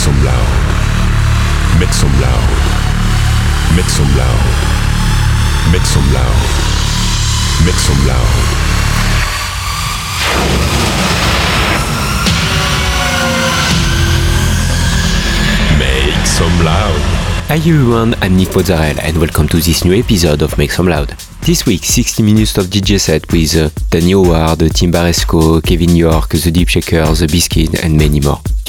Some loud. Make some loud. Make some loud. Make some loud. Make some loud. Make some loud. Hi everyone, I'm Nick Mozzarella and welcome to this new episode of Make Some Loud. This week, 60 minutes of DJ set with uh, Danny Howard, Tim Baresko, Kevin York, The Deep Shaker, The Biscuit and many more.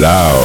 Blau.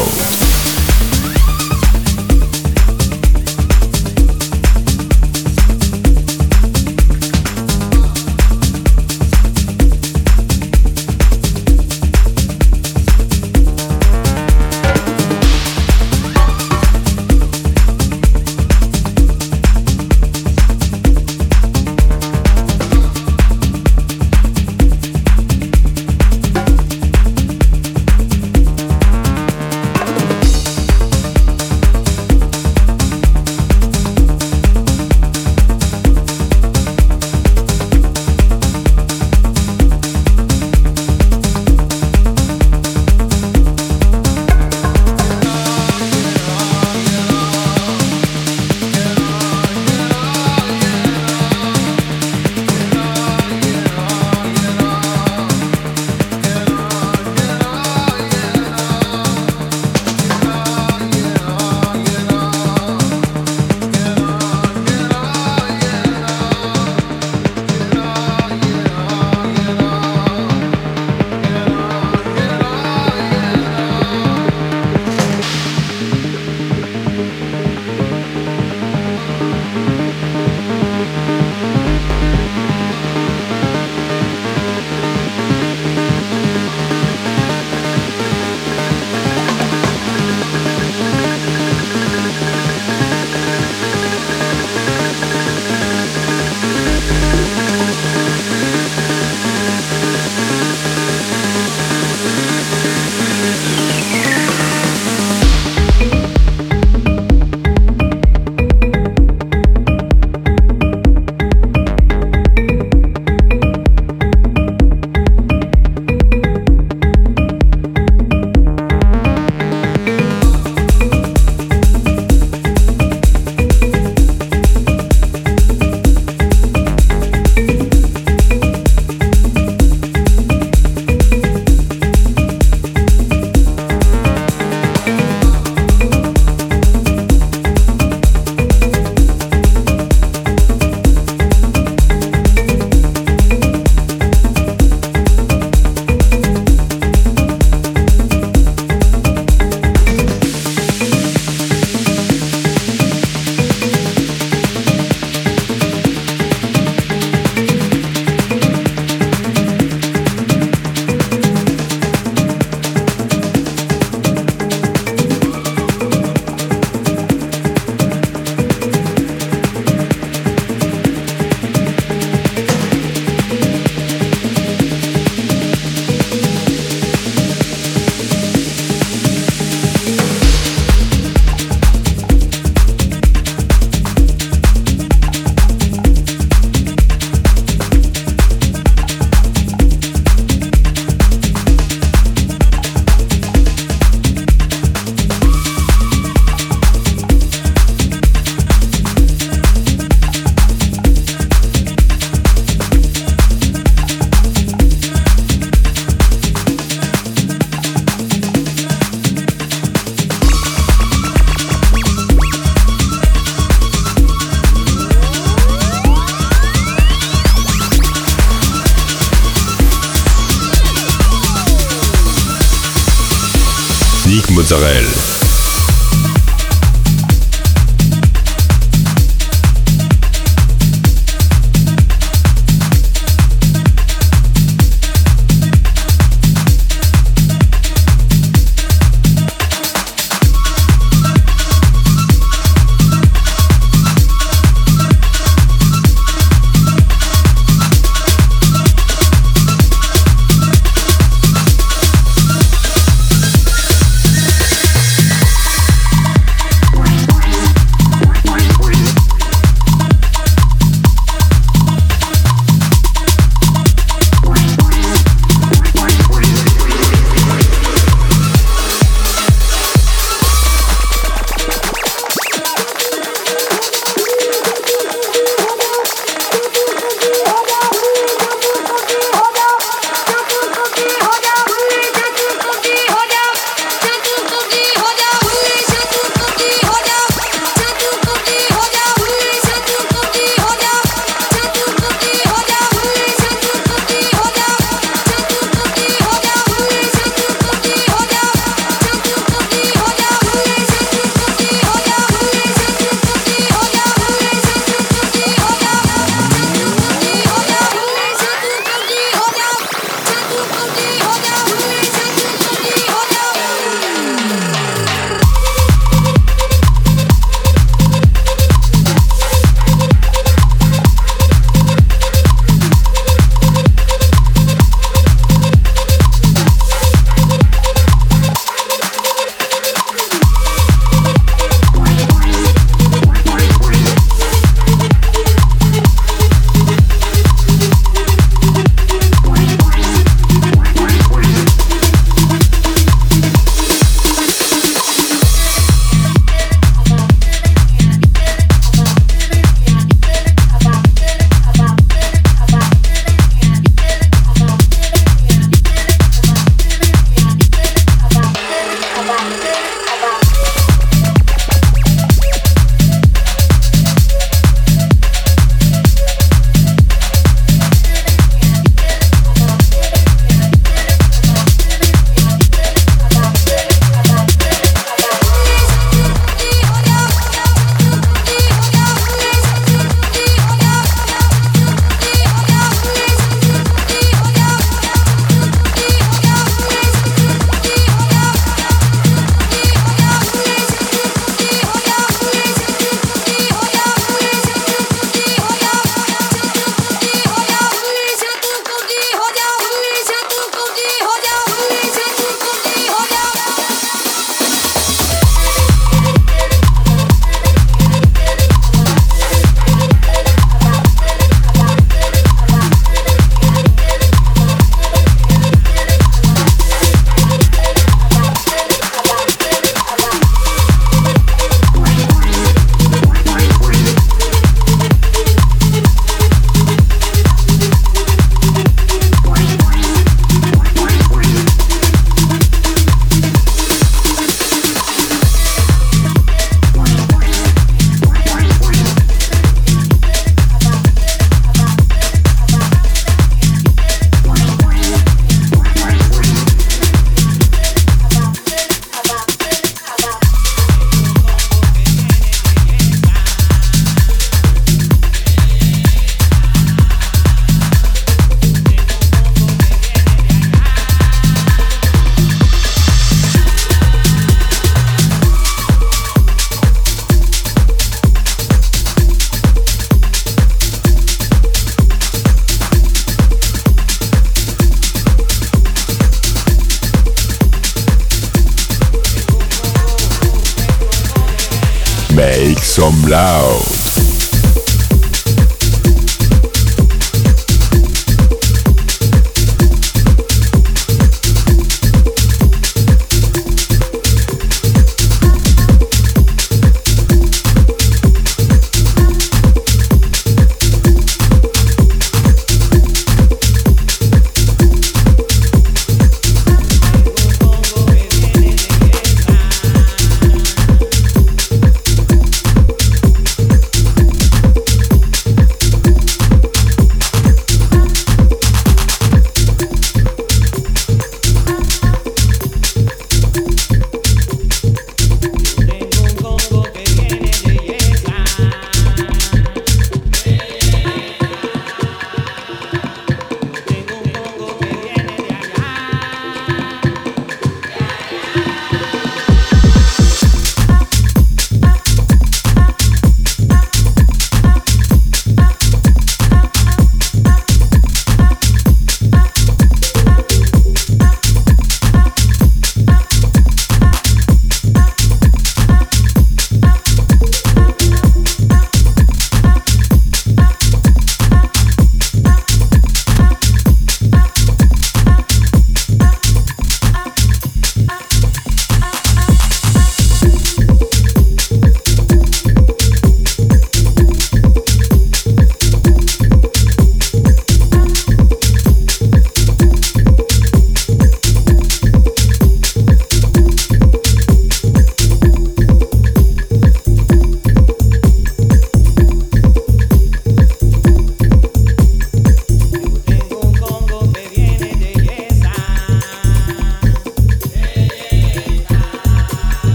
Some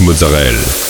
Mozzarella.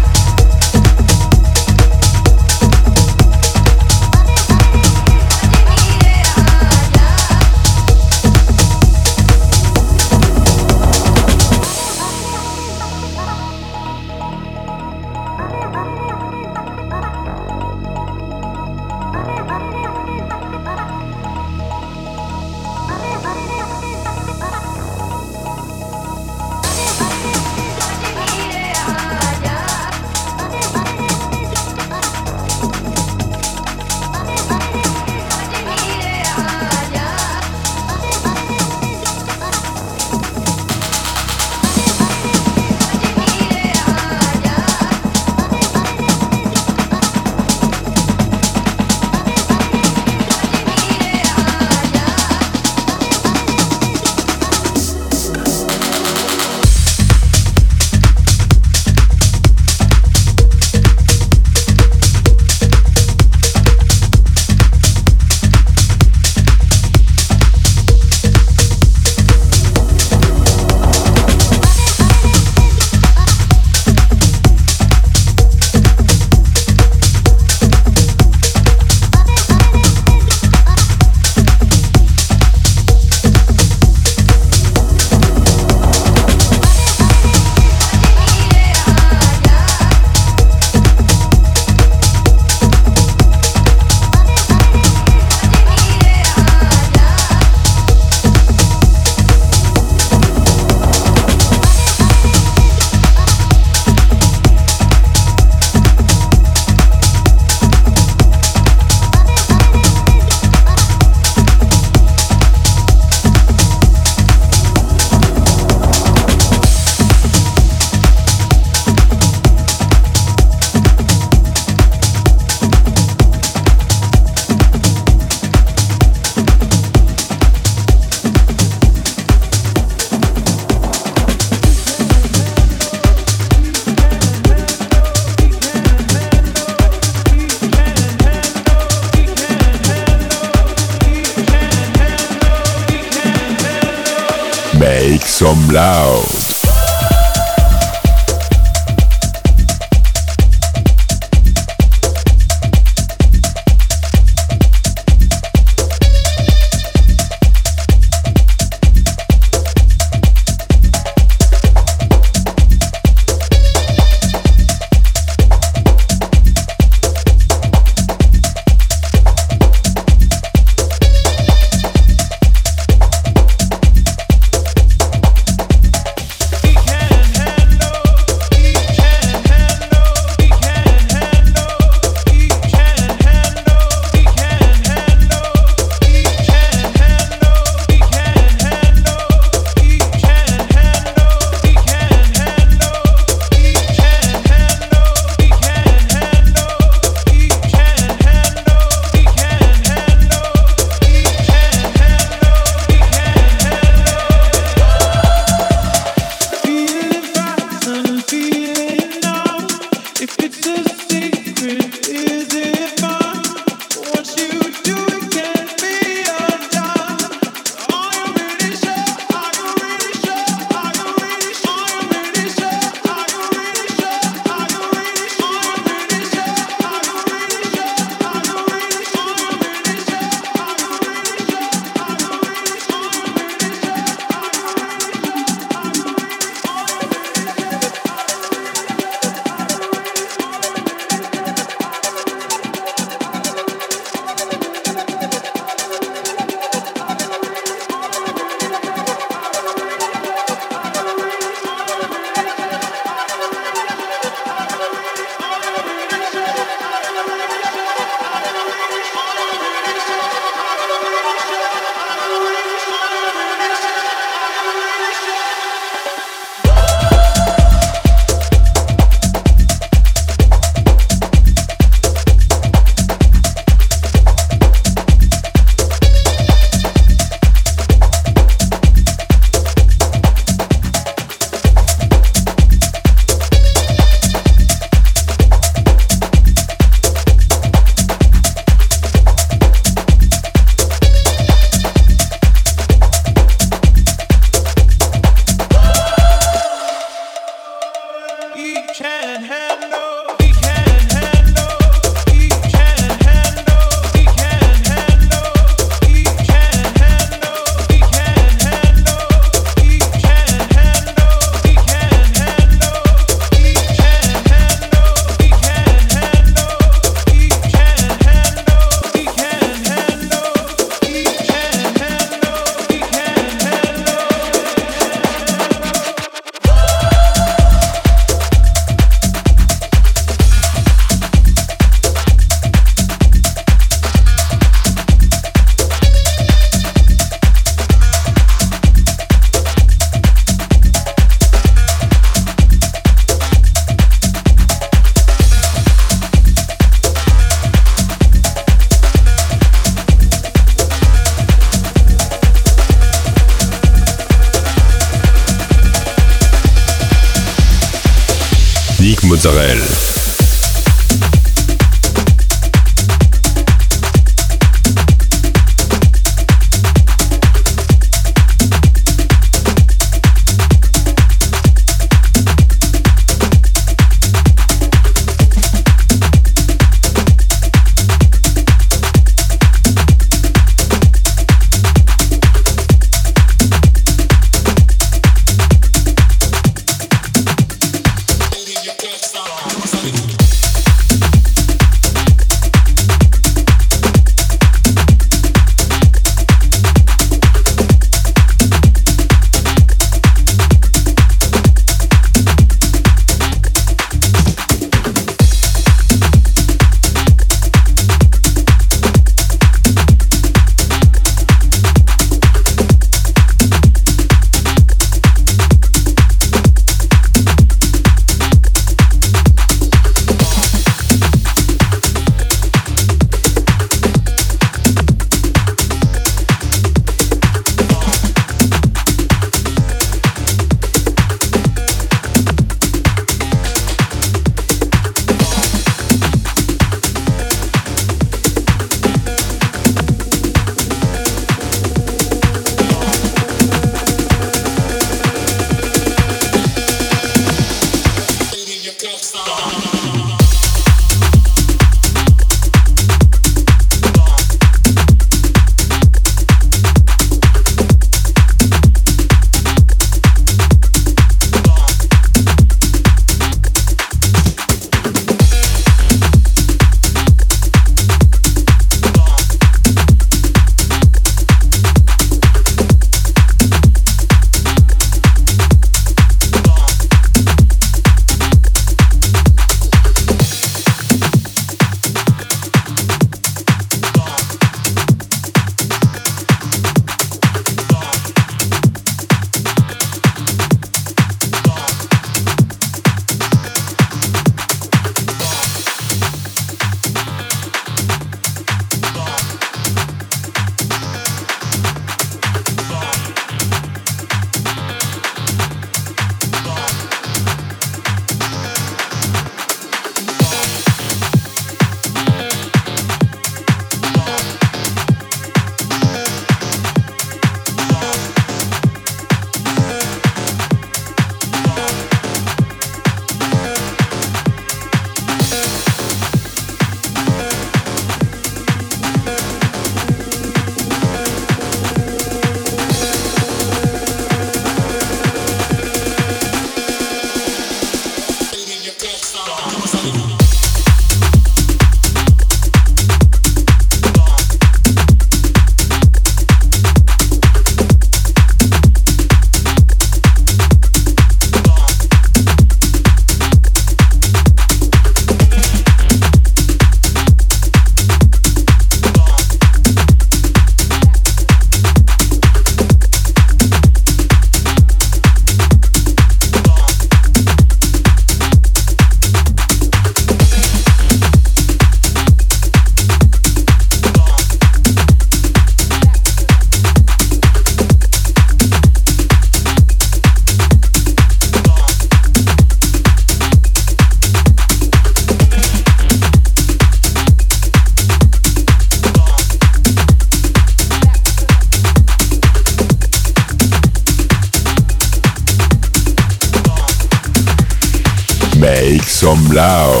Blau.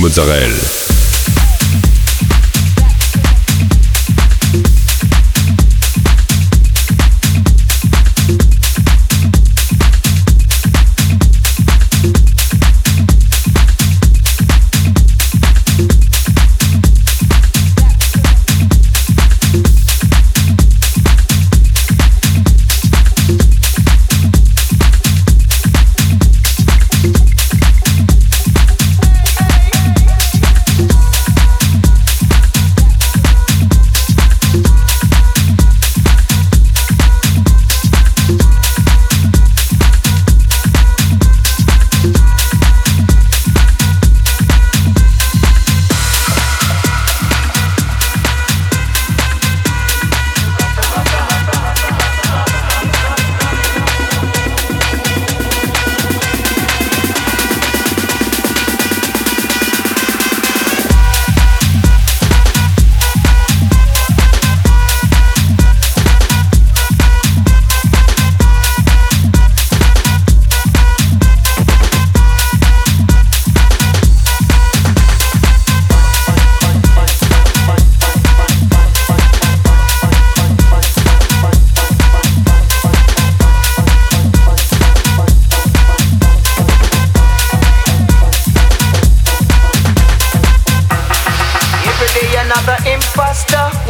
Mozzarella.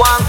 Juan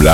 Make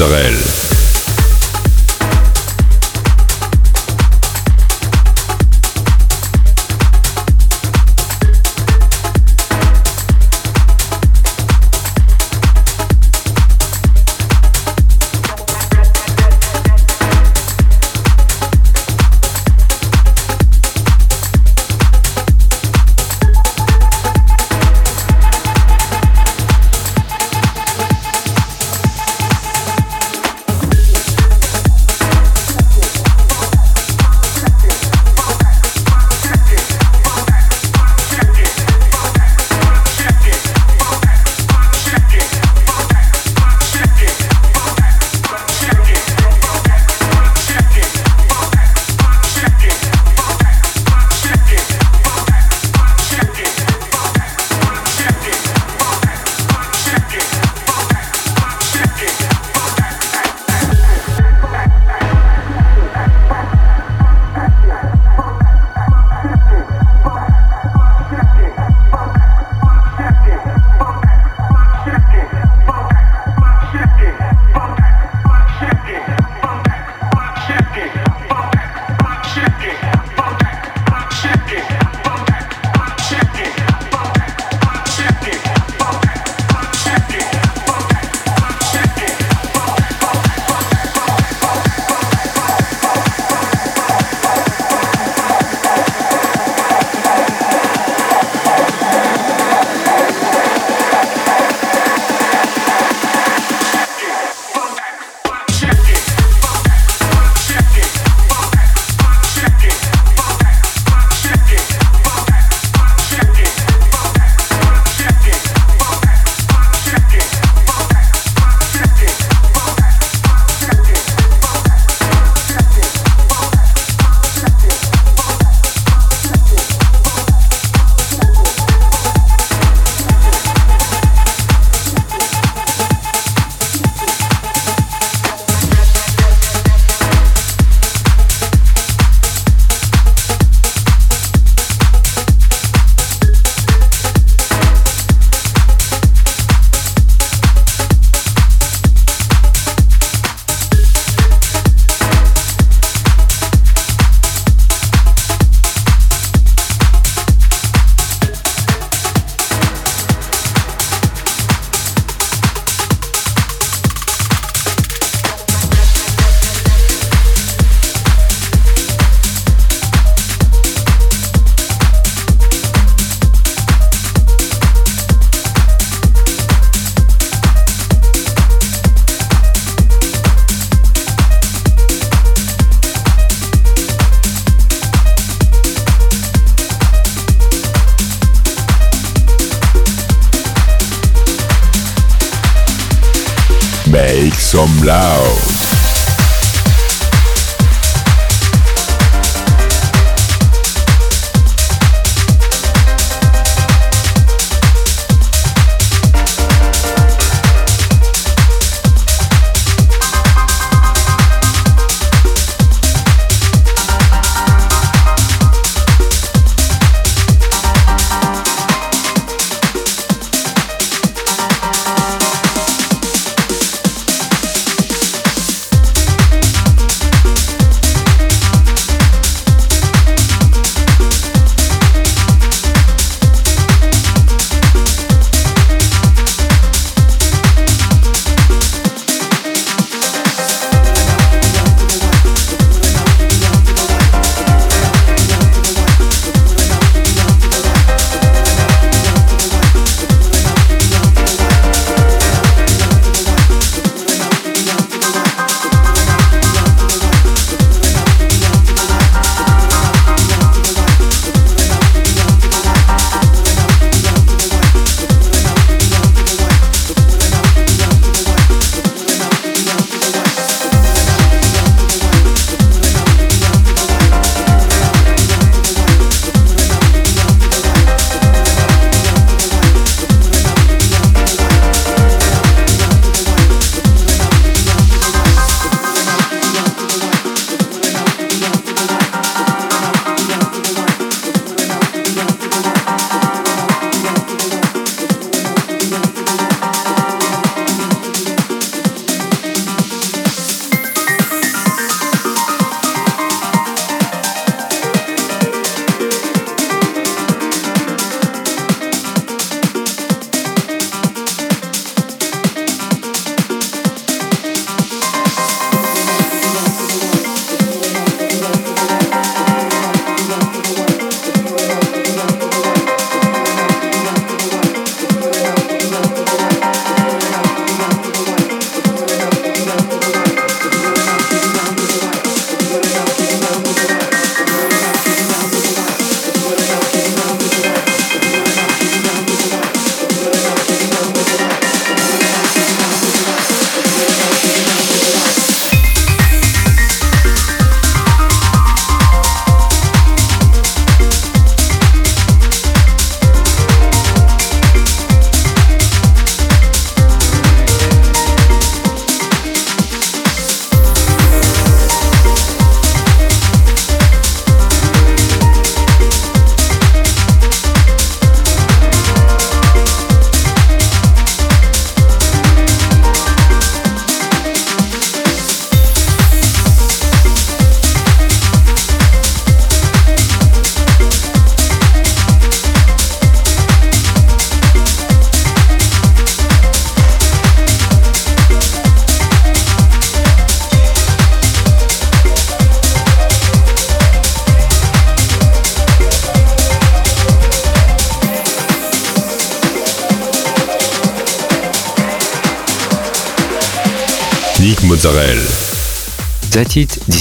Mozzarella.